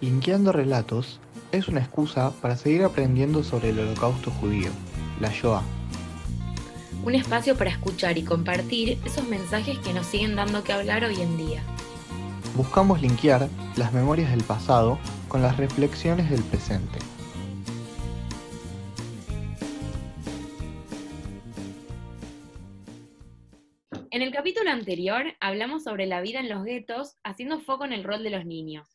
Linkeando Relatos es una excusa para seguir aprendiendo sobre el holocausto judío, la Shoah. Un espacio para escuchar y compartir esos mensajes que nos siguen dando que hablar hoy en día. Buscamos linkear las memorias del pasado con las reflexiones del presente. En el capítulo anterior hablamos sobre la vida en los guetos, haciendo foco en el rol de los niños.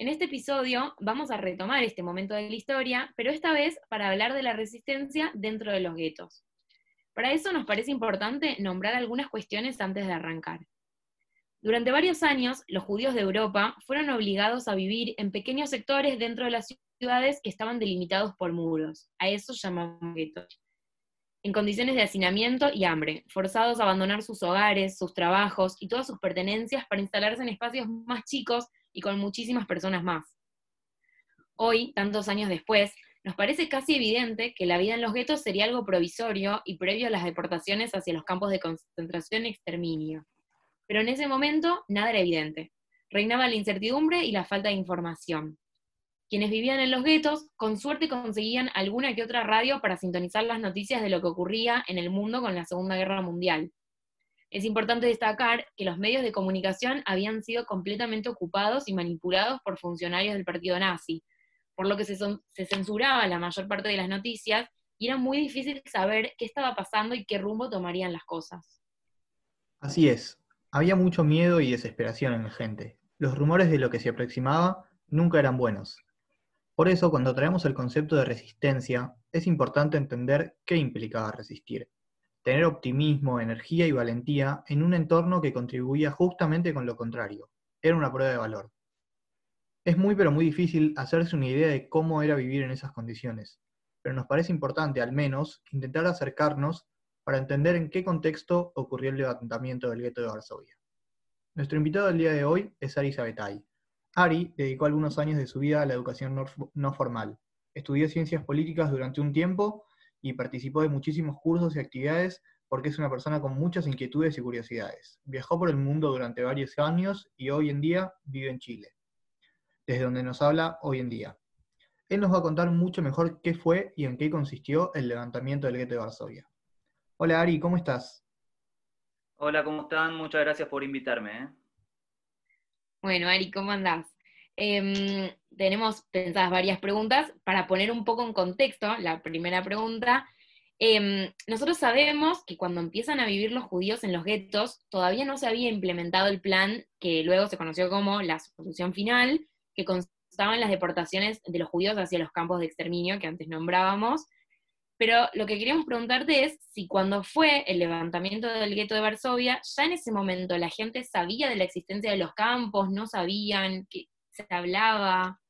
En este episodio vamos a retomar este momento de la historia, pero esta vez para hablar de la resistencia dentro de los guetos. Para eso nos parece importante nombrar algunas cuestiones antes de arrancar. Durante varios años, los judíos de Europa fueron obligados a vivir en pequeños sectores dentro de las ciudades que estaban delimitados por muros. A eso llamamos guetos. En condiciones de hacinamiento y hambre, forzados a abandonar sus hogares, sus trabajos y todas sus pertenencias para instalarse en espacios más chicos y con muchísimas personas más. Hoy, tantos años después, nos parece casi evidente que la vida en los guetos sería algo provisorio y previo a las deportaciones hacia los campos de concentración y exterminio. Pero en ese momento nada era evidente. Reinaba la incertidumbre y la falta de información. Quienes vivían en los guetos, con suerte conseguían alguna que otra radio para sintonizar las noticias de lo que ocurría en el mundo con la Segunda Guerra Mundial, es importante destacar que los medios de comunicación habían sido completamente ocupados y manipulados por funcionarios del partido nazi, por lo que se, censuraba la mayor parte de las noticias y era muy difícil saber qué estaba pasando y qué rumbo tomarían las cosas. Así es, había mucho miedo y desesperación en la gente. Los rumores de lo que se aproximaba nunca eran buenos. Por eso, cuando traemos el concepto de resistencia, es importante entender qué implicaba resistir tener optimismo, energía y valentía en un entorno que contribuía justamente con lo contrario. Era una prueba de valor. Es muy pero muy difícil hacerse una idea de cómo era vivir en esas condiciones, pero nos parece importante al menos intentar acercarnos para entender en qué contexto ocurrió el levantamiento del gueto de Varsovia. Nuestro invitado del día de hoy es Ari Sabetay. Ari dedicó algunos años de su vida a la educación no formal. Estudió ciencias políticas durante un tiempo y participó de muchísimos cursos y actividades porque es una persona con muchas inquietudes y curiosidades. Viajó por el mundo durante varios años y hoy en día vive en Chile, desde donde nos habla hoy en día. Él nos va a contar mucho mejor qué fue y en qué consistió el levantamiento del gueto de Varsovia. Hola Ari, ¿cómo estás? Hola, ¿cómo están? Muchas gracias por invitarme. ¿eh? Bueno, Ari, ¿cómo andás? Em, tenemos pensadas varias preguntas para poner un poco en contexto. La primera pregunta, em, nosotros sabemos que cuando empiezan a vivir los judíos en los guetos, todavía no se había implementado el plan que luego se conoció como la solución final, que constaba en las deportaciones de los judíos hacia los campos de exterminio que antes nombrábamos. Pero lo que queríamos preguntarte es si cuando fue el levantamiento del gueto de Varsovia, ya en ese momento la gente sabía de la existencia de los campos, no sabían, que, se hablaba?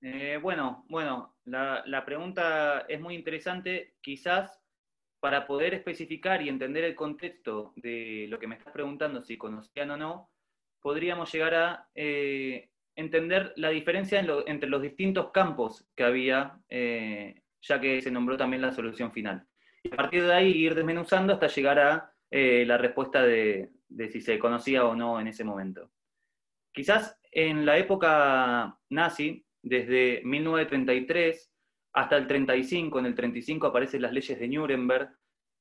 Eh, bueno, bueno, la, pregunta es muy interesante. Quizás para poder especificar y entender el contexto de lo que me estás preguntando, si conocían o no, podríamos llegar a eh, entender la diferencia entre los distintos campos que había, eh, ya que se nombró también la solución final. Y a partir de ahí ir desmenuzando hasta llegar a la respuesta de si se conocía o no en ese momento. Quizás en la época nazi, desde 1933 hasta el 35, en el 35 aparecen las leyes de Nuremberg,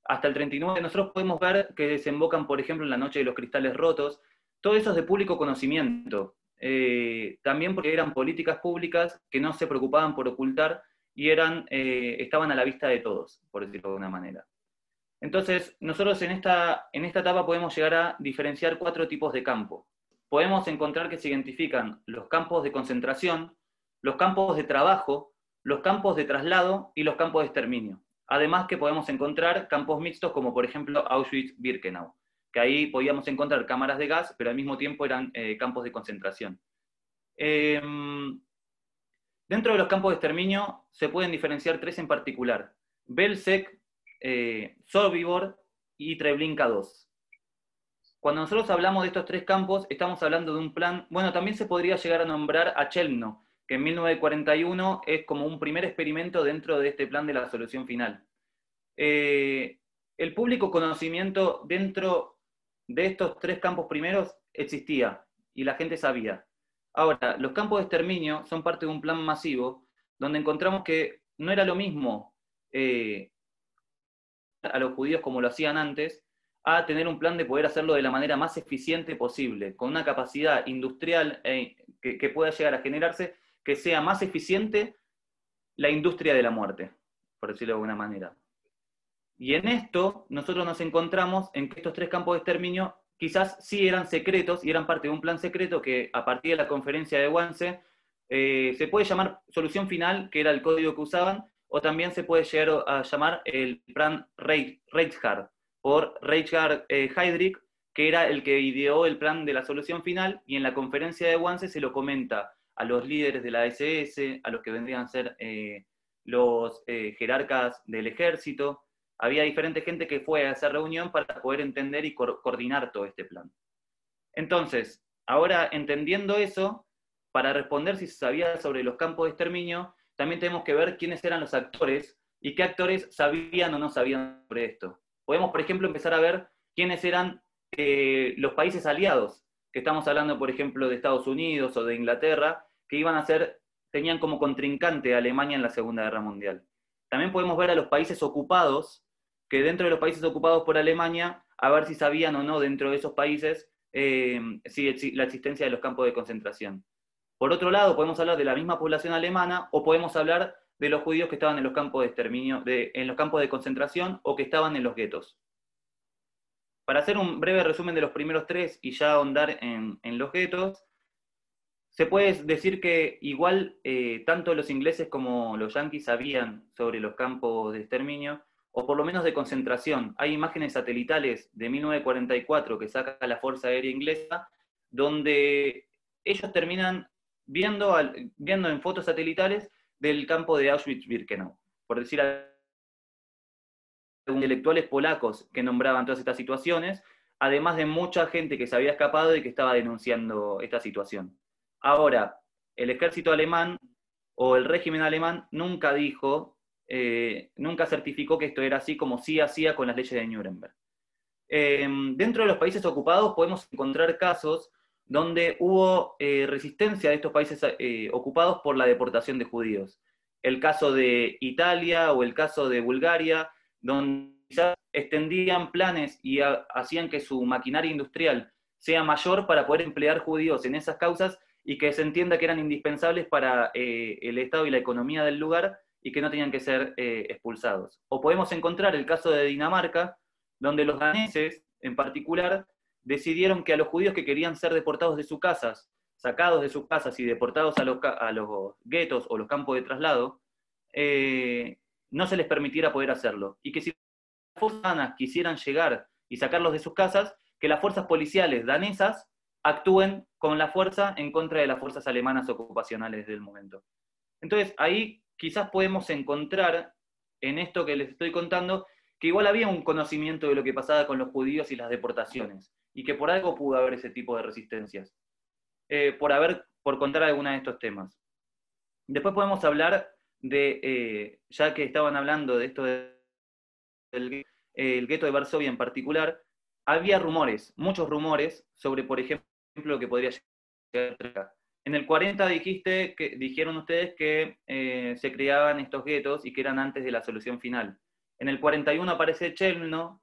hasta el 39 nosotros podemos ver que desembocan, por ejemplo, en la noche de los cristales rotos, todo eso es de público conocimiento, eh, también porque eran políticas públicas que no se preocupaban por ocultar y eran, eh, estaban a la vista de todos, por decirlo de una manera. Entonces, nosotros en esta, en esta etapa podemos llegar a diferenciar cuatro tipos de campo podemos encontrar que se identifican los campos de concentración, los campos de trabajo, los campos de traslado y los campos de exterminio. Además que podemos encontrar campos mixtos como por ejemplo Auschwitz-Birkenau, que ahí podíamos encontrar cámaras de gas, pero al mismo tiempo eran eh, campos de concentración. Em, dentro de los campos de exterminio se pueden diferenciar tres en particular, Belzec, eh, Sobibor y Treblinka II. Cuando nosotros hablamos de estos tres campos, estamos hablando de un plan, bueno, también se podría llegar a nombrar a Chelmno, que en 1941 es como un primer experimento dentro de este plan de la solución final. Eh, el público conocimiento dentro de estos tres campos primeros existía y la gente sabía. Ahora, los campos de exterminio son parte de un plan masivo donde encontramos que no era lo mismo eh, a los judíos como lo hacían antes, a tener un plan de poder hacerlo de la manera más eficiente posible, con una capacidad industrial eh, que, pueda llegar a generarse, que sea más eficiente la industria de la muerte, por decirlo de alguna manera. Y en esto nosotros nos encontramos en que estos tres campos de exterminio quizás sí eran secretos y eran parte de un plan secreto que a partir de la conferencia de Wannsee eh, se puede llamar solución final, que era el código que usaban, o también se puede llegar a llamar el plan Reichhard, por Reichhard eh, Heydrich, que era el que ideó el plan de la solución final, y en la conferencia de Wannsee se lo comenta a los líderes de la SS, a los que vendrían a ser eh, los jerarcas del ejército, había diferente gente que fue a esa reunión para poder entender y coordinar todo este plan. Entonces, ahora entendiendo eso, para responder si se sabía sobre los campos de exterminio, también tenemos que ver quiénes eran los actores y qué actores sabían o no sabían sobre esto. Podemos, por ejemplo, empezar a ver quiénes eran eh, los países aliados, que estamos hablando, por ejemplo, de Estados Unidos o de Inglaterra, que iban a ser, tenían como contrincante a Alemania en la Segunda Guerra Mundial. También podemos ver a los países ocupados que dentro de los países ocupados por Alemania, a ver si sabían o no dentro de esos países eh, si, la existencia de los campos de concentración. Por otro lado, podemos hablar de la misma población alemana o podemos hablar de los judíos que estaban en los campos de exterminio, en los campos de concentración o que estaban en los guetos. Para hacer un breve resumen de los primeros tres y ya ahondar en, los guetos, se puede decir que igual eh, tanto los ingleses como los yanquis sabían sobre los campos de exterminio, o por lo menos de concentración. Hay imágenes satelitales de 1944 que saca la Fuerza Aérea Inglesa, donde ellos terminan viendo, viendo en fotos satelitales del campo de Auschwitz-Birkenau, por decir intelectuales polacos que nombraban todas estas situaciones, además de mucha gente que se había escapado y que estaba denunciando esta situación. Ahora, el ejército alemán o el régimen alemán nunca dijo eh, nunca certificó que esto era así como sí hacía con las leyes de Nuremberg. Eh, dentro de los países ocupados podemos encontrar casos donde hubo eh, resistencia de estos países ocupados por la deportación de judíos. El caso de Italia o el caso de Bulgaria, donde quizás extendían planes y hacían que su maquinaria industrial sea mayor para poder emplear judíos en esas causas y que se entienda que eran indispensables para el Estado y la economía del lugar y que no tenían que ser eh, expulsados. O podemos encontrar el caso de Dinamarca, donde los daneses, en particular, decidieron que a los judíos que querían ser deportados de sus casas, sacados de sus casas y deportados a los, a los guetos o los campos de traslado, eh, no se les permitiera poder hacerlo. Y que si las fuerzas quisieran llegar y sacarlos de sus casas, que las fuerzas policiales danesas actúen con la fuerza en contra de las fuerzas alemanas ocupacionales del momento. Entonces, ahí quizás podemos encontrar en esto que les estoy contando que igual había un conocimiento de lo que pasaba con los judíos y las deportaciones, y que por algo pudo haber ese tipo de resistencias, eh, por, haber, por contar alguna de estos temas. Después podemos hablar de, eh, ya que estaban hablando de esto del el gueto de Varsovia en particular, había rumores, muchos rumores sobre, por ejemplo, lo que podría llegar en el 40 dijiste que, dijeron ustedes que eh, se creaban estos guetos y que eran antes de la solución final. En el 41 aparece Chelmno,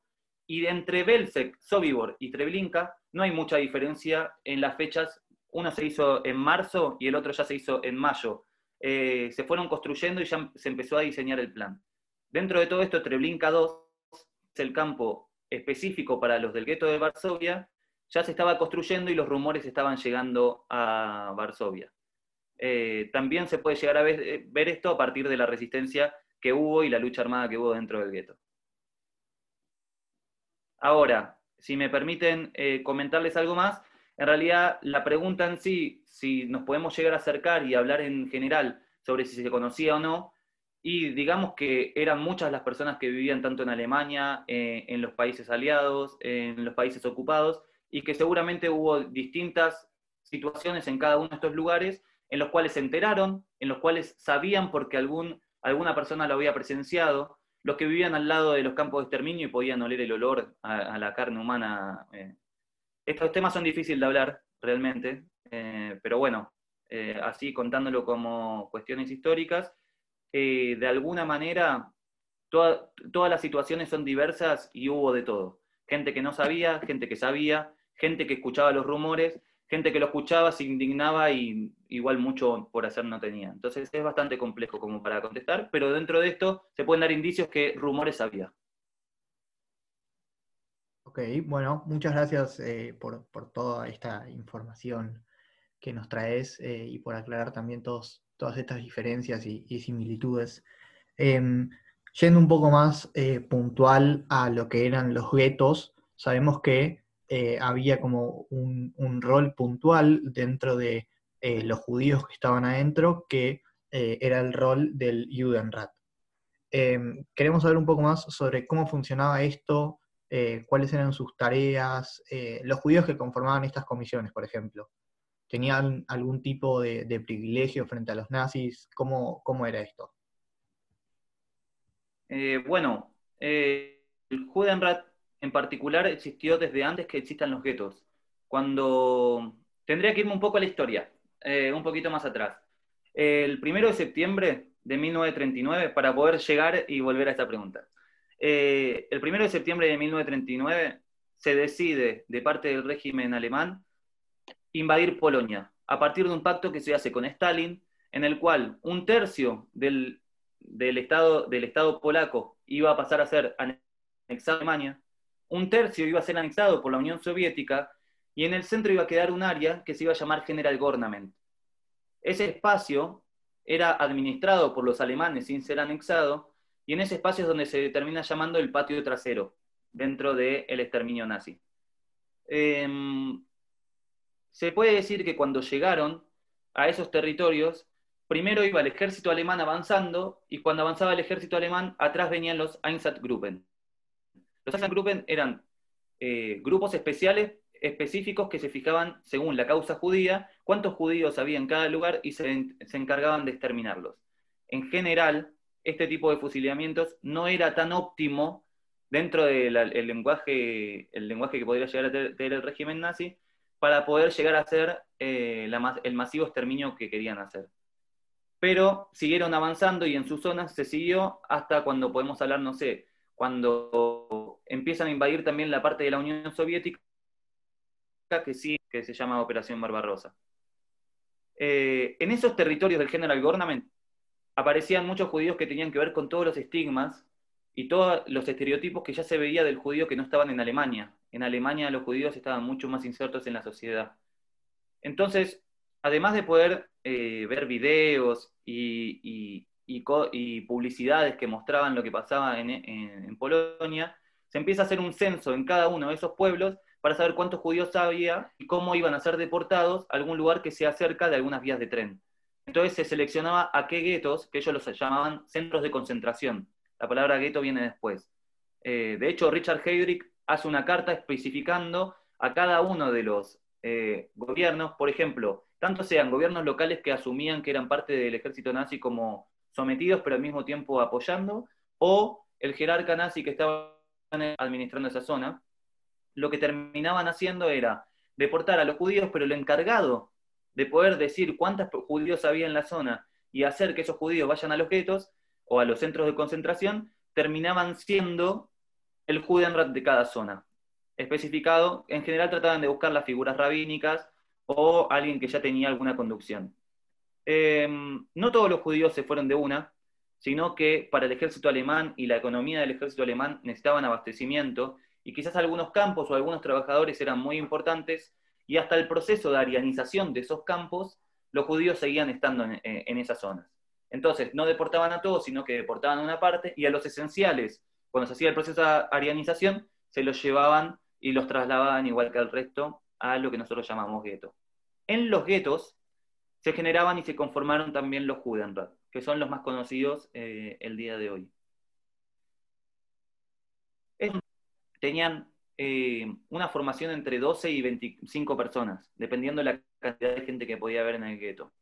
y entre Belzec, Sobibor y Treblinka no hay mucha diferencia en las fechas. Uno se hizo en marzo y el otro ya se hizo en mayo. Eh, se fueron construyendo y ya se empezó a diseñar el plan. Dentro de todo esto, Treblinka 2 es el campo específico para los del gueto de Varsovia ya se estaba construyendo y los rumores estaban llegando a Varsovia. Eh, también se puede llegar a ver, esto a partir de la resistencia que hubo y la lucha armada que hubo dentro del gueto. Ahora, si me permiten eh, comentarles algo más, en realidad la pregunta en sí, si nos podemos llegar a acercar y hablar en general sobre si se conocía o no, y digamos que eran muchas las personas que vivían tanto en Alemania, eh, en los países aliados, en los países ocupados, y que seguramente hubo distintas situaciones en cada uno de estos lugares en los cuales se enteraron, en los cuales sabían porque algún, alguna persona lo había presenciado, los que vivían al lado de los campos de exterminio y podían oler el olor a, la carne humana. Eh. Estos temas son difíciles de hablar, realmente, eh, pero bueno, eh, así contándolo como cuestiones históricas, de alguna manera todas las situaciones son diversas y hubo de todo. Gente que no sabía, gente que sabía, gente que escuchaba los rumores, gente que lo escuchaba, se indignaba y igual mucho por hacer no tenía. Entonces es bastante complejo como para contestar, pero dentro de esto se pueden dar indicios que rumores había. Ok, bueno, muchas gracias eh, por, toda esta información que nos traes eh, y por aclarar también todos, todas estas diferencias y, similitudes. Em, yendo un poco más eh, puntual a lo que eran los guetos, sabemos que eh, había como un, rol puntual dentro de eh, los judíos que estaban adentro, que eh, era el rol del Judenrat. Em, queremos saber un poco más sobre cómo funcionaba esto, cuáles eran sus tareas, los judíos que conformaban estas comisiones, por ejemplo. ¿Tenían algún tipo de, privilegio frente a los nazis? ¿Cómo, cómo era esto? bueno, el Judenrat en particular existió desde antes que existan los guetos. Cuando tendría que irme un poco a la historia, eh, un poquito más atrás. El primero de septiembre de 1939, para poder llegar y volver a esta pregunta. Eh, el primero de septiembre de 1939 se decide de parte del régimen alemán invadir Polonia, a partir de un pacto que se hace con Stalin, en el cual un tercio del, del, estado, del Estado polaco iba a pasar a ser anexado a Alemania, un tercio iba a ser anexado por la Unión Soviética y en el centro iba a quedar un área que se iba a llamar General Government. Ese espacio era administrado por los alemanes sin ser anexado y en ese espacio es donde se termina llamando el patio trasero, dentro del exterminio nazi. Em, se puede decir que cuando llegaron a esos territorios, primero iba el ejército alemán avanzando y cuando avanzaba el ejército alemán, atrás venían los Einsatzgruppen, los Einsatzgruppen eran eh, grupos especiales específicos que se fijaban, según la causa judía, cuántos judíos había en cada lugar y se, encargaban de exterminarlos. En general, este tipo de fusilamientos no era tan óptimo dentro del lenguaje, el lenguaje que podría llegar a tener el régimen nazi para poder llegar a hacer eh, el masivo exterminio que querían hacer. Pero siguieron avanzando y en sus zonas se siguió hasta cuando podemos hablar, no sé, cuando empiezan a invadir también la parte de la Unión Soviética, que sí, que se llama Operación Barbarosa. Eh, en esos territorios del General Government aparecían muchos judíos que tenían que ver con todos los estigmas y todos los estereotipos que ya se veía del judío que no estaban en Alemania. En Alemania los judíos estaban mucho más insertos en la sociedad. Entonces, además de poder eh, ver videos y, publicidades que mostraban lo que pasaba en, Polonia, se empieza a hacer un censo en cada uno de esos pueblos para saber cuántos judíos había y cómo iban a ser deportados a algún lugar que sea cerca de algunas vías de tren. Entonces se seleccionaba a qué guetos, que ellos los llamaban centros de concentración. La palabra gueto viene después. Eh, de hecho, Richard Heydrich hace una carta especificando a cada uno de los eh, gobiernos, por ejemplo, tanto sean gobiernos locales que asumían que eran parte del ejército nazi como sometidos pero al mismo tiempo apoyando, o el jerarca nazi que estaba administrando esa zona, lo que terminaban haciendo era deportar a los judíos, pero el encargado de poder decir cuántos judíos había en la zona y hacer que esos judíos vayan a los guetos o a los centros de concentración, terminaban siendo el Judenrat de cada zona. Especificado, en general trataban de buscar las figuras rabínicas o alguien que ya tenía alguna conducción. Em, no todos los judíos se fueron de una, sino que para el ejército alemán y la economía del ejército alemán necesitaban abastecimiento y quizás algunos campos o algunos trabajadores eran muy importantes y hasta el proceso de arianización de esos campos, los judíos seguían estando en, esas zonas. Entonces, no deportaban a todos, sino que deportaban a una parte y a los esenciales, cuando se hacía el proceso de arianización, se los llevaban y los trasladaban igual que al resto a lo que nosotros llamamos gueto. En los guetos se generaban y se conformaron también los Judenrat, que son los más conocidos eh, el día de hoy. Tenían eh, una formación entre 12 y 25 personas, dependiendo de la cantidad de gente que podía haber en el gueto.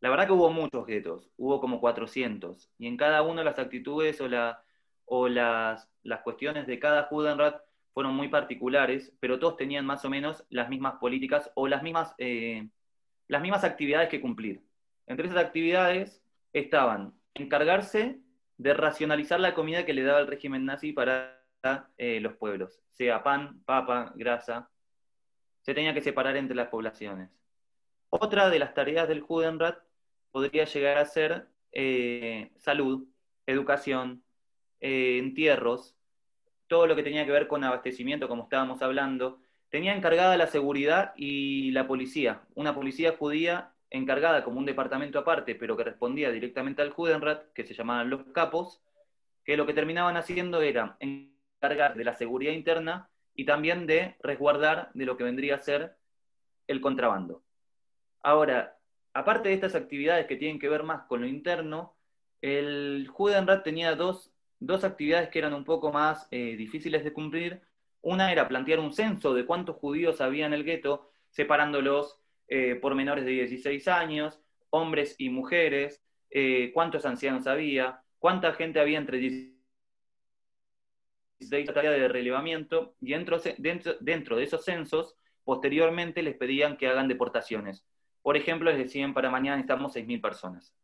La verdad que hubo muchos guetos, hubo como 400, y en cada uno las actitudes o, la, o las, las cuestiones de cada Judenrat fueron muy particulares, pero todos tenían más o menos las mismas políticas o las mismas... Eh, las mismas actividades que cumplir. Entre esas actividades estaban encargarse de racionalizar la comida que le daba el régimen nazi para eh, los pueblos, sea pan, papa, grasa. Se tenía que separar entre las poblaciones. Otra de las tareas del Judenrat podría llegar a ser eh, salud, educación, eh, entierros, todo lo que tenía que ver con abastecimiento, como estábamos hablando. Tenía encargada la seguridad y la policía, una policía judía encargada como un departamento aparte, pero que respondía directamente al Judenrat, que se llamaban los capos, que lo que terminaban haciendo era encargar de la seguridad interna y también de resguardar de lo que vendría a ser el contrabando. Ahora, aparte de estas actividades que tienen que ver más con lo interno, el Judenrat tenía dos, actividades que eran un poco más eh, difíciles de cumplir. Una era plantear un censo de cuántos judíos había en el gueto, separándolos eh, por menores de 16 años, hombres y mujeres, eh, cuántos ancianos había, cuánta gente había entre 16 tareas de relevamiento, y dentro, dentro de esos censos, posteriormente les pedían que hagan deportaciones. Por ejemplo, les decían para mañana necesitamos 6.000 personas.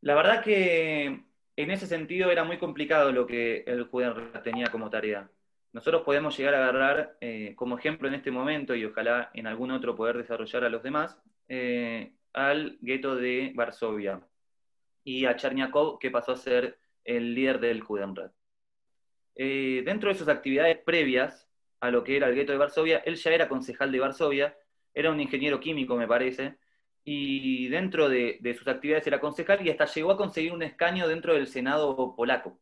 La verdad que en ese sentido era muy complicado lo que el juez tenía como tarea. Nosotros podemos llegar a agarrar eh, como ejemplo en este momento, y ojalá en algún otro poder desarrollar a los demás, eh, al gueto de Varsovia y a Cherniakov, que pasó a ser el líder del Judenrat. Eh, dentro de sus actividades previas a lo que era el gueto de Varsovia, él ya era concejal de Varsovia, era un ingeniero químico, me parece, y dentro de, sus actividades era concejal y hasta llegó a conseguir un escaño dentro del Senado polaco.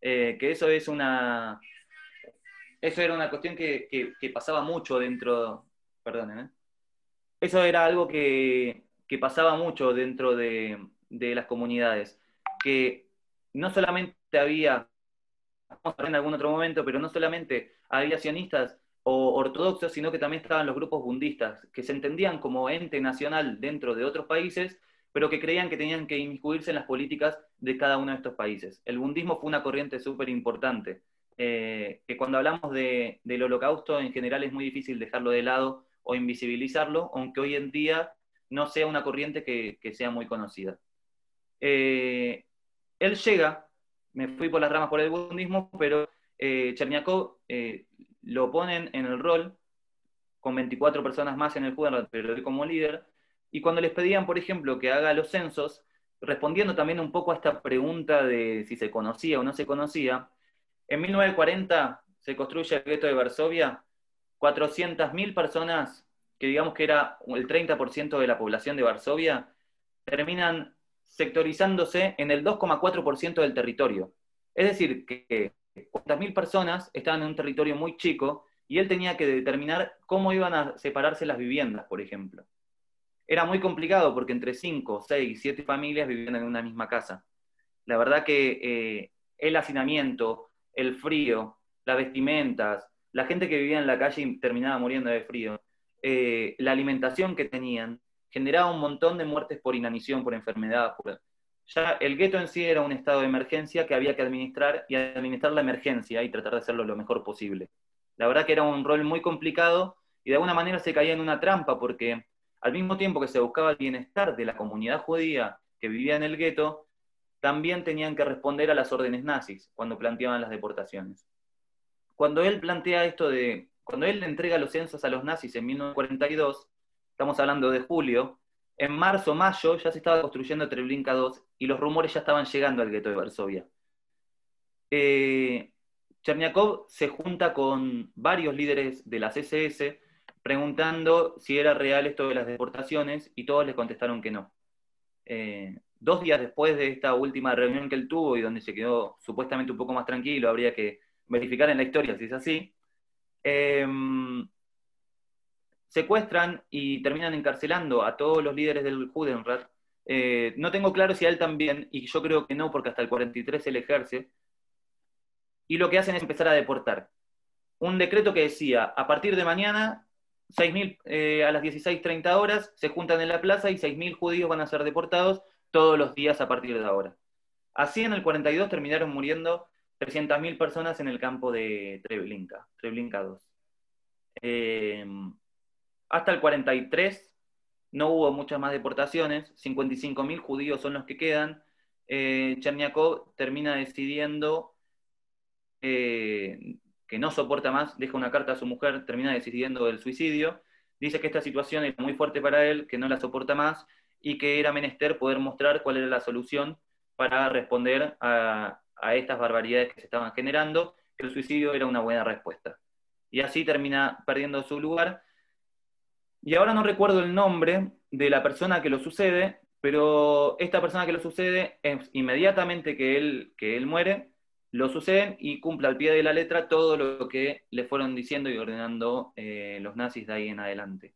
que eso es una, eso era una cuestión que, pasaba mucho dentro, perdonen, ¿eh? eso era algo que, pasaba mucho dentro de, las comunidades, que no solamente había, vamos a ver en algún otro momento, pero no solamente había sionistas o ortodoxos, sino que también estaban los grupos bundistas, que se entendían como ente nacional dentro de otros países, pero que creían que tenían que inmiscuirse en las políticas de cada uno de estos países. El bundismo fue una corriente súper importante. Eh, que cuando hablamos del holocausto en general es muy difícil dejarlo de lado o invisibilizarlo, aunque hoy en día no sea una corriente que, sea muy conocida. Eh, él llega, me fui por las ramas por el budismo, pero eh, Cherniakov eh, lo ponen en el rol con 24 personas más en el juego, pero como líder, y cuando les pedían, por ejemplo, que haga los censos, respondiendo también un poco a esta pregunta de si se conocía o no se conocía, en 1940 se construye el gueto de Varsovia, 400.000 personas, que digamos que era el 30% de la población de Varsovia, terminan sectorizándose en el 2,4% del territorio. Es decir, que 40.000 personas estaban en un territorio muy chico y él tenía que determinar cómo iban a separarse las viviendas, por ejemplo. Era muy complicado porque entre 5, 6, 7 familias vivían en una misma casa. La verdad que eh, el hacinamiento, el frío, las vestimentas, la gente que vivía en la calle y terminaba muriendo de frío, eh, la alimentación que tenían, generaba un montón de muertes por inanición, por enfermedad. Ya el gueto en sí era un estado de emergencia que había que administrar y administrar la emergencia y tratar de hacerlo lo mejor posible. La verdad que era un rol muy complicado y de alguna manera se caía en una trampa porque al mismo tiempo que se buscaba el bienestar de la comunidad judía que vivía en el gueto, también tenían que responder a las órdenes nazis cuando planteaban las deportaciones. Cuando él plantea esto de, cuando él entrega los censos a los nazis en 1942, estamos hablando de julio, en marzo, mayo ya se estaba construyendo Treblinka II y los rumores ya estaban llegando al gueto de Varsovia. Eh, Cherniakov se junta con varios líderes de las SS preguntando si era real esto de las deportaciones y todos le contestaron que no. Eh, dos días después de esta última reunión que él tuvo y donde se quedó supuestamente un poco más tranquilo, habría que verificar en la historia si es así, em, secuestran y terminan encarcelando a todos los líderes del Judenrat. Eh, no tengo claro si a él también, y yo creo que no, porque hasta el 43 él ejerce, y lo que hacen es empezar a deportar. Un decreto que decía, a partir de mañana, 6.000 eh, a las 16.30 horas, se juntan en la plaza y 6.000 judíos van a ser deportados todos los días a partir de ahora. Así en el 42 terminaron muriendo 300.000 personas en el campo de Treblinka, Treblinka 2. Em, Hasta el 43 no hubo muchas más deportaciones, 55.000 judíos son los que quedan. Eh, Cherniakov termina decidiendo eh, que no soporta más, deja una carta a su mujer, termina decidiendo el suicidio. Dice que esta situación es muy fuerte para él, que no la soporta más y que era menester poder mostrar cuál era la solución para responder a, a estas barbaridades que se estaban generando, que el suicidio era una buena respuesta. Y así termina perdiendo su lugar. Y ahora no recuerdo el nombre de la persona que lo sucede, pero esta persona que lo sucede inmediatamente que él, que él muere, lo suceden y cumple al pie de la letra todo lo que le fueron diciendo y ordenando eh, los nazis de ahí en adelante.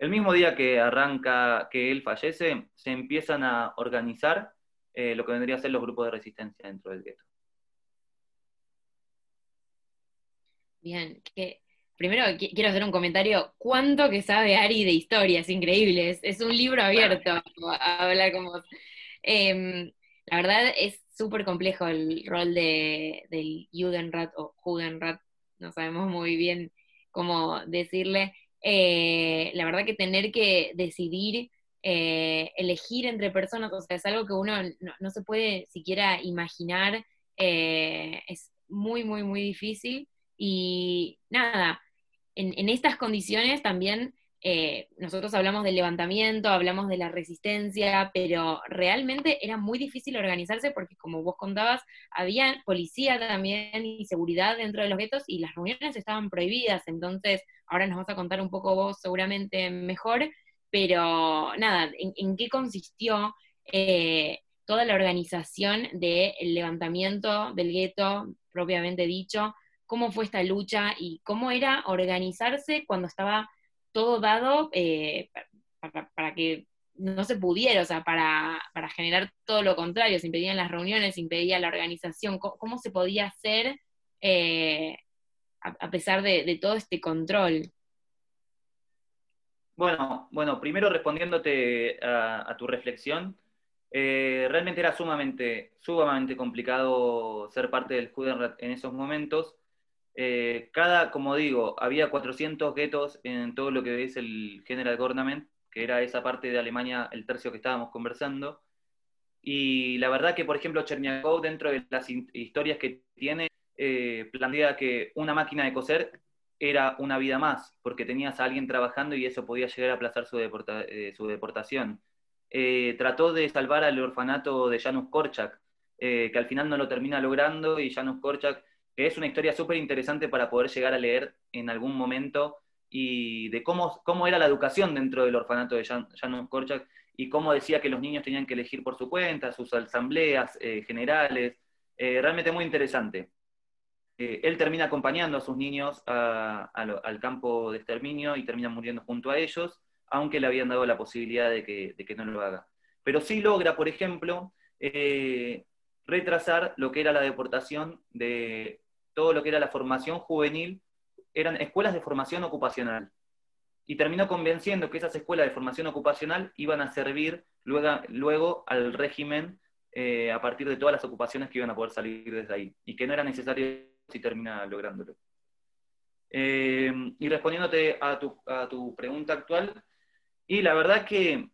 El mismo día que arranca, que él fallece, se empiezan a organizar eh, lo que vendría a ser los grupos de resistencia dentro del gueto. Bien, que primero quiero hacer un comentario. ¿Cuánto que sabe Ari de historia? Es increíble, es, un libro abierto a hablar con vos. Em, la verdad es súper complejo el rol de, del Judenrat o Judenrat, no sabemos muy bien cómo decirle. Eh, la verdad que tener que decidir, eh, elegir entre personas, o sea, es algo que uno no, se puede siquiera imaginar, eh, es muy, muy, muy difícil. Y nada, en, estas condiciones también eh, nosotros hablamos del levantamiento, hablamos de la resistencia, pero realmente era muy difícil organizarse porque, como vos contabas, había policía también y seguridad dentro de los guetos y las reuniones estaban prohibidas. Entonces, ahora nos vas a contar un poco vos seguramente mejor, pero nada, ¿en, qué consistió eh, toda la organización del levantamiento del gueto, propiamente dicho? cómo fue esta lucha y cómo era organizarse cuando estaba todo dado eh, para, que no se pudiera, o sea, para, generar todo lo contrario, se impedían las reuniones, se impedía la organización, cómo, se podía hacer eh, a, pesar de, todo este control. Bueno, bueno, primero respondiéndote a, tu reflexión, eh, realmente era sumamente, sumamente complicado ser parte del Judenrat en esos momentos, eh, cada, como digo, había 400 guetos en todo lo que es el General Government, que era esa parte de Alemania, el tercio que estábamos conversando. Y la verdad que, por ejemplo, Cherniakov, dentro de las historias que tiene, eh, plantea que una máquina de coser era una vida más, porque tenías a alguien trabajando y eso podía llegar a aplazar su, eh, su deportación. trató de salvar al orfanato de Janusz Korczak, que al final no lo termina logrando y Janusz Korczak es una historia súper interesante para poder llegar a leer en algún momento y de cómo, cómo era la educación dentro del orfanato de Jan, Janusz Korczak y cómo decía que los niños tenían que elegir por su cuenta, sus asambleas eh, generales. Eh, realmente muy interesante. Eh, él termina acompañando a sus niños al campo de exterminio y termina muriendo junto a ellos, aunque le habían dado la posibilidad de que, de que no lo haga. Pero sí logra, por ejemplo, retrasar lo que era la deportación de todo lo que era la formación juvenil, eran escuelas de formación ocupacional. Y terminó convenciendo que esas escuelas de formación ocupacional iban a servir luego, luego al régimen eh, a partir de todas las ocupaciones que iban a poder salir desde ahí, y que no era necesario si termina lográndolo. Eh, y respondiéndote a tu, a tu pregunta actual, y la verdad que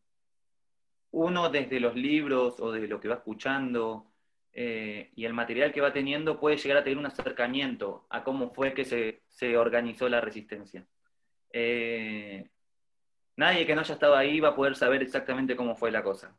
uno desde los libros o de lo que va escuchando, eh, y el material que va teniendo puede llegar a tener un acercamiento a cómo fue que se, organizó la resistencia. Eh, nadie que no haya estado ahí va a poder saber exactamente cómo fue la cosa.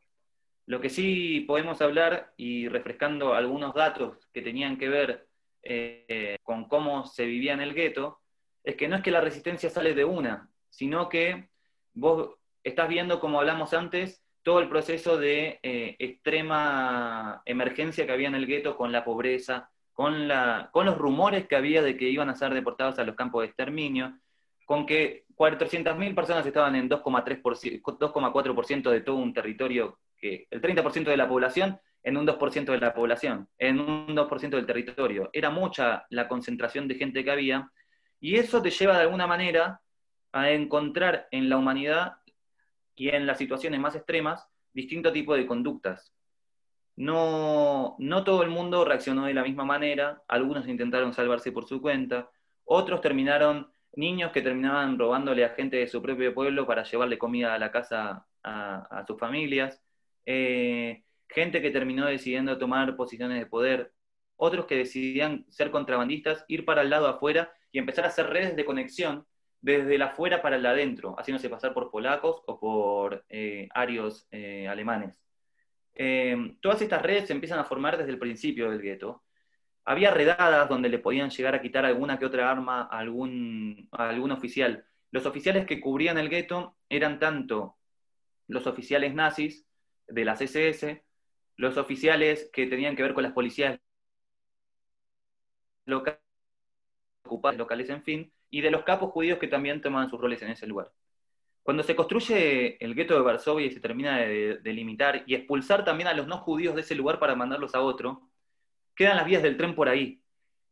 Lo que sí podemos hablar, y refrescando algunos datos que tenían que ver eh, con cómo se vivía en el gueto, es que no es que la resistencia sale de una, sino que vos estás viendo, como hablamos antes, todo el proceso de eh, extrema emergencia que había en el gueto con la pobreza, con, la, con los rumores que había de que iban a ser deportados a los campos de exterminio, con que 400.000 personas estaban en 2,4% de todo un territorio, que el 30% de la población en un 2% de la población, en un 2% del territorio. Era mucha la concentración de gente que había, y eso te lleva de alguna manera a encontrar en la humanidad y en las situaciones más extremas, distinto tipo de conductas. No, no todo el mundo reaccionó de la misma manera, algunos intentaron salvarse por su cuenta, otros terminaron niños que terminaban robándole a gente de su propio pueblo para llevarle comida a la casa a, sus familias, eh, gente que terminó decidiendo tomar posiciones de poder, otros que decidían ser contrabandistas, ir para el lado afuera y empezar a hacer redes de conexión desde el afuera para el adentro, haciéndose pasar por polacos o por eh, arios eh, alemanes. todas estas redes se empiezan a formar desde el principio del gueto, había redadas donde le podían llegar a quitar alguna que otra arma a algún, algún oficial. Los oficiales que cubrían el gueto eran tanto los oficiales nazis de las SS, los oficiales que tenían que ver con las policías locales, locales, en fin, y de los capos judíos que también tomaban sus roles en ese lugar. Cuando se construye el gueto de Varsovia y se termina de delimitar y expulsar también a los no judíos de ese lugar para mandarlos a otro, quedan las vías del tren por ahí.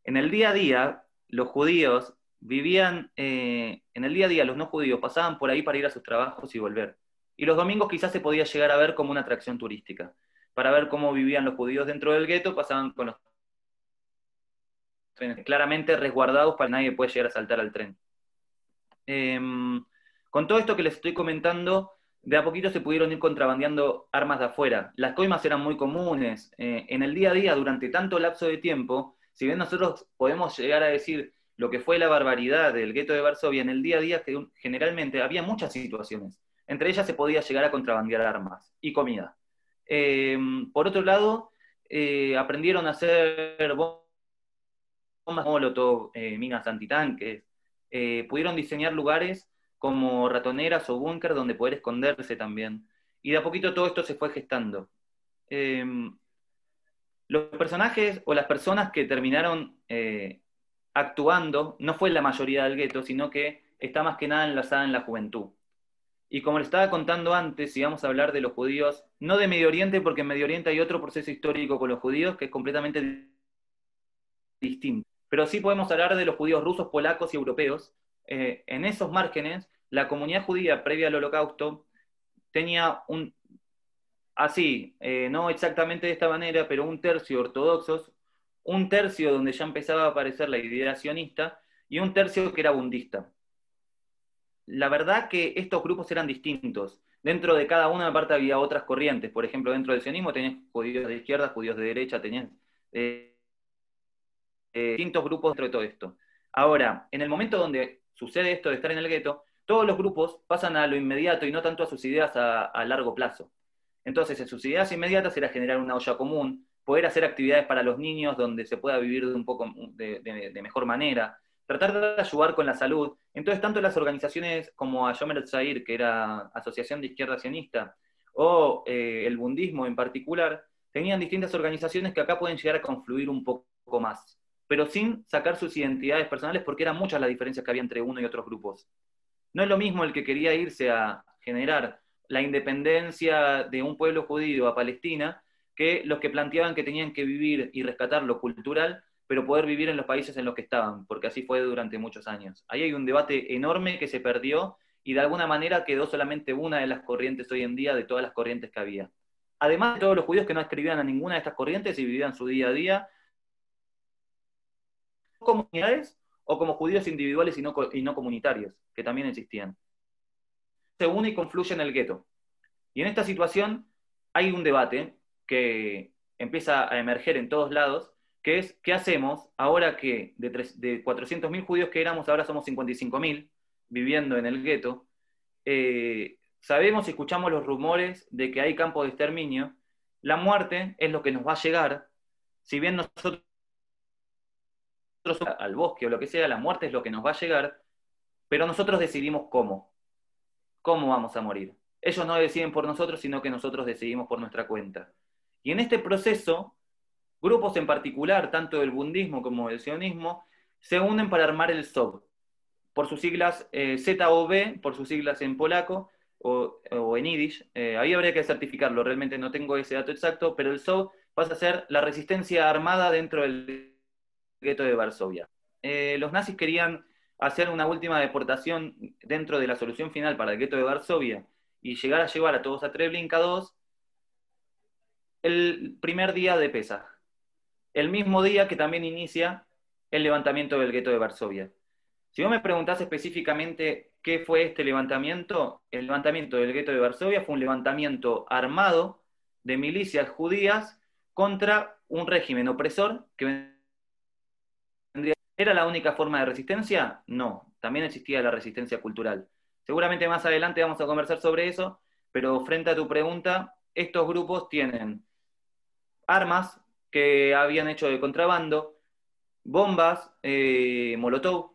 En el día a día, los judíos vivían, eh, en el día a día los no judíos pasaban por ahí para ir a sus trabajos y volver. Y los domingos quizás se podía llegar a ver como una atracción turística. Para ver cómo vivían los judíos dentro del gueto, pasaban con los claramente resguardados para que nadie pueda llegar a saltar al tren. Em, con todo esto que les estoy comentando, de a poquito se pudieron ir contrabandeando armas de afuera. Las coimas eran muy comunes. Eh, en el día a día, durante tanto lapso de tiempo, si bien nosotros podemos llegar a decir lo que fue la barbaridad del gueto de Varsovia, en el día a día generalmente había muchas situaciones. Entre ellas se podía llegar a contrabandear armas y comida. Eh, por otro lado, eh, aprendieron a hacer bombas molotov, minas antitanques, pudieron diseñar lugares como ratoneras o búnker donde poder esconderse también. Y de a poquito todo esto se fue gestando. Em, los personajes o las personas que terminaron eh, actuando no fue la mayoría del gueto, sino que está más que nada enlazada en la juventud. Y como les estaba contando antes, si vamos a hablar de los judíos, no de Medio Oriente, porque en Medio Oriente hay otro proceso histórico con los judíos que es completamente distinto. Pero sí podemos hablar de los judíos rusos, polacos y europeos, eh, en esos márgenes, la comunidad judía previa al holocausto tenía un, así, eh, no exactamente de esta manera, pero un tercio ortodoxos, un tercio donde ya empezaba a aparecer la idea sionista y un tercio que era bundista. La verdad que estos grupos eran distintos. Dentro de cada una parte había otras corrientes. Por ejemplo, dentro del sionismo tenías judíos de izquierda, judíos de derecha, tenías eh, distintos grupos dentro de todo esto. Ahora, en el momento donde sucede esto de estar en el gueto, todos los grupos pasan a lo inmediato y no tanto a sus ideas a, largo plazo. Entonces, en sus ideas inmediatas era generar una olla común, poder hacer actividades para los niños donde se pueda vivir de un poco de, mejor manera, tratar de ayudar con la salud. Entonces, tanto las organizaciones como Ayomer Zair, que era Asociación de Izquierda Sionista, o eh, el bundismo en particular, tenían distintas organizaciones que acá pueden llegar a confluir un poco más pero sin sacar sus identidades personales porque eran muchas las diferencias que había entre uno y otros grupos. No es lo mismo el que quería irse a generar la independencia de un pueblo judío a Palestina que los que planteaban que tenían que vivir y rescatar lo cultural, pero poder vivir en los países en los que estaban, porque así fue durante muchos años. Ahí hay un debate enorme que se perdió y de alguna manera quedó solamente una de las corrientes hoy en día de todas las corrientes que había. Además de todos los judíos que no escribían a ninguna de estas corrientes y vivían su día a día comunidades o como judíos individuales y no, y no comunitarios, que también existían. Se une y confluye en el gueto. Y en esta situación hay un debate que empieza a emerger en todos lados, que es, ¿qué hacemos ahora que de, de 400.000 judíos que éramos, ahora somos 55.000 viviendo en el gueto? Eh, sabemos y escuchamos los rumores de que hay campos de exterminio, la muerte es lo que nos va a llegar, si bien nosotros al bosque o lo que sea, la muerte es lo que nos va a llegar, pero nosotros decidimos cómo. ¿Cómo vamos a morir? Ellos no deciden por nosotros, sino que nosotros decidimos por nuestra cuenta. Y en este proceso, grupos en particular, tanto del bundismo como del sionismo, se unen para armar el SOB, por sus siglas eh, ZOB, por sus siglas en polaco o, en yiddish. Eh, ahí habría que certificarlo, realmente no tengo ese dato exacto, pero el SOB pasa a ser la resistencia armada dentro del gueto de Varsovia. Eh, los nazis querían hacer una última deportación dentro de la solución final para el gueto de Varsovia y llegar a llevar a todos a Treblinka 2 el primer día de Pesaj, el mismo día que también inicia el levantamiento del gueto de Varsovia. Si vos me preguntás específicamente qué fue este levantamiento, el levantamiento del gueto de Varsovia fue un levantamiento armado de milicias judías contra un régimen opresor que ¿Era la única forma de resistencia? No, también existía la resistencia cultural. Seguramente más adelante vamos a conversar sobre eso, pero frente a tu pregunta, estos grupos tienen armas que habían hecho de contrabando, bombas, eh, molotov,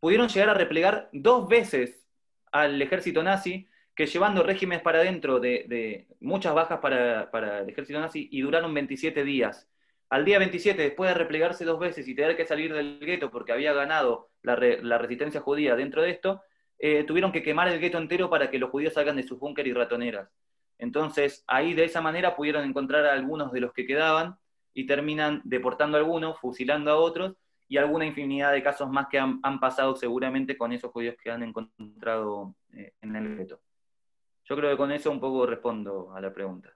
pudieron llegar a replegar dos veces al ejército nazi, que llevando regímenes para adentro de, muchas bajas para, para, el ejército nazi y duraron 27 días. Al día 27, después de replegarse dos veces y tener que salir del gueto porque había ganado la, resistencia judía dentro de esto, eh, tuvieron que quemar el gueto entero para que los judíos salgan de sus búnker y ratoneras. Entonces, ahí de esa manera pudieron encontrar a algunos de los que quedaban y terminan deportando a algunos, fusilando a otros y alguna infinidad de casos más que han, pasado seguramente con esos judíos que han encontrado eh, en el gueto. Yo creo que con eso un poco respondo a la pregunta.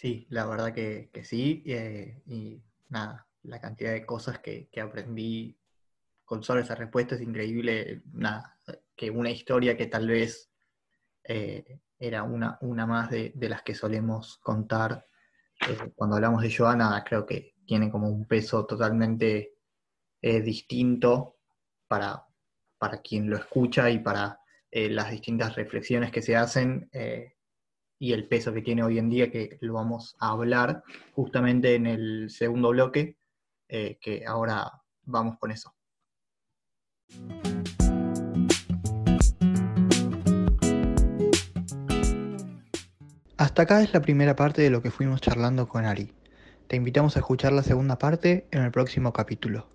Sí, la verdad que, sí. Eh, y nada, la cantidad de cosas que, aprendí con solo esa respuesta es increíble. Nada, que una historia que tal vez eh, era una, una más de, las que solemos contar eh, cuando hablamos de Joana, creo que tiene como un peso totalmente distinto para, para quien lo escucha y para las distintas reflexiones que se hacen y el peso que tiene hoy en día, que lo vamos a hablar justamente en el segundo bloque, eh, que ahora vamos con eso. Hasta acá es la primera parte de lo que fuimos charlando con Ari. Te invitamos a escuchar la segunda parte en el próximo capítulo.